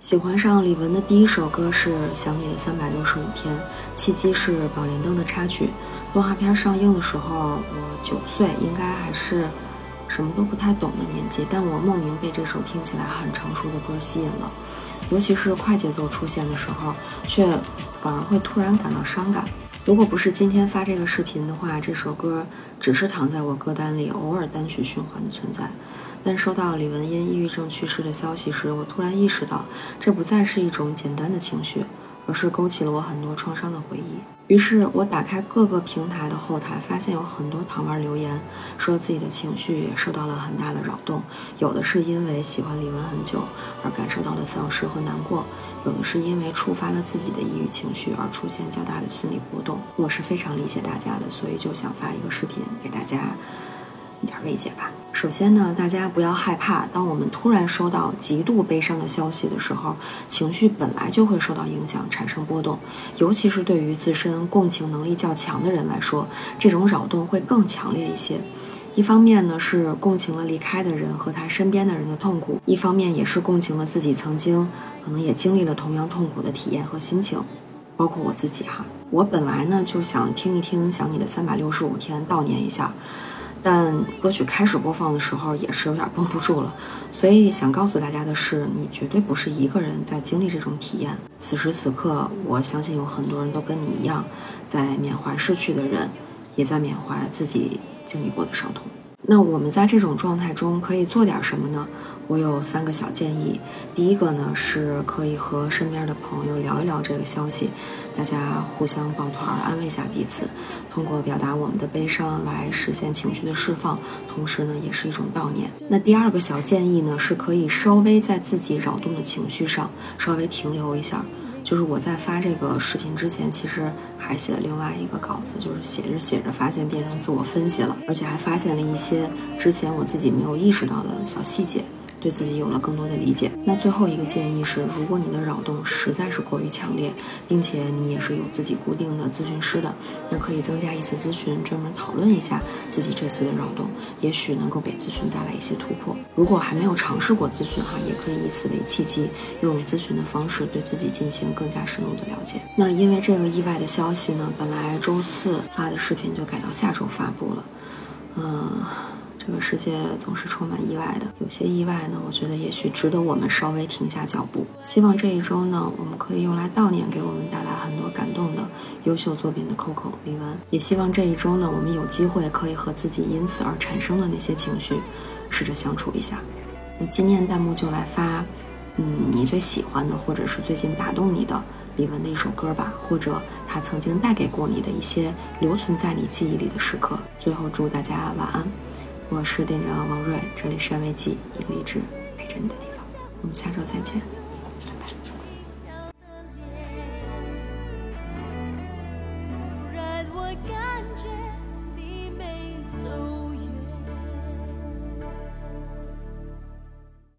喜欢上李玟的第一首歌是《想你的三百六十五天》，契机是《宝莲灯》的插曲。动画片上映的时候，我九岁，应该还是什么都不太懂的年纪，但我莫名被这首听起来很成熟的歌吸引了。尤其是快节奏出现的时候，却反而会突然感到伤感。如果不是今天发这个视频的话，这首歌只是躺在我歌单里，偶尔单曲循环的存在。但收到李玟因抑郁症去世的消息时，我突然意识到，这不再是一种简单的情绪，而是勾起了我很多创伤的回忆。于是我打开各个平台的后台，发现有很多糖丸留言，说自己的情绪也受到了很大的扰动。有的是因为喜欢李玟很久而感受到了丧失和难过，有的是因为触发了自己的抑郁情绪而出现较大的心理波动。我是非常理解大家的，所以就想发一个视频给大家。一点慰藉吧。首先呢，大家不要害怕。当我们突然收到极度悲伤的消息的时候，情绪本来就会受到影响，产生波动。尤其是对于自身共情能力较强的人来说，这种扰动会更强烈一些。一方面呢，是共情了离开的人和他身边的人的痛苦；一方面也是共情了自己曾经可能也经历了同样痛苦的体验和心情。包括我自己哈，我本来呢就想听一听《想你的三百六十五天》，悼念一下。但歌曲开始播放的时候也是有点绷不住了，所以想告诉大家的是，你绝对不是一个人在经历这种体验。此时此刻，我相信有很多人都跟你一样，在缅怀逝去的人，也在缅怀自己经历过的伤痛。那我们在这种状态中可以做点什么呢？我有三个小建议。第一个呢，是可以和身边的朋友聊一聊这个消息，大家互相抱团安慰一下彼此，通过表达我们的悲伤来实现情绪的释放，同时呢，也是一种悼念。那第二个小建议呢，是可以稍微在自己扰动的情绪上稍微停留一下。就是我在发这个视频之前，其实还写了另外一个稿子，就是写着写着发现变成自我分析了，而且还发现了一些之前我自己没有意识到的小细节。对自己有了更多的理解。那最后一个建议是，如果你的扰动实在是过于强烈，并且你也是有自己固定的咨询师的，那可以增加一次咨询，专门讨论一下自己这次的扰动，也许能够给咨询带来一些突破。如果还没有尝试过咨询哈，也可以以此为契机，用咨询的方式对自己进行更加深入的了解。那因为这个意外的消息呢，本来周四发的视频就改到下周发布了，嗯。这个世界总是充满意外的，有些意外呢，我觉得也许值得我们稍微停下脚步。希望这一周呢，我们可以用来悼念给我们带来很多感动的优秀作品的 Coco 李玟。也希望这一周呢，我们有机会可以和自己因此而产生的那些情绪，试着相处一下。那今天弹幕就来发，嗯，你最喜欢的或者是最近打动你的李玟的一首歌吧，或者他曾经带给过你的一些留存在你记忆里的时刻。最后祝大家晚安。我是店长王瑞，这里是安慰剂，一个一直陪着你的地方。我们下周再见，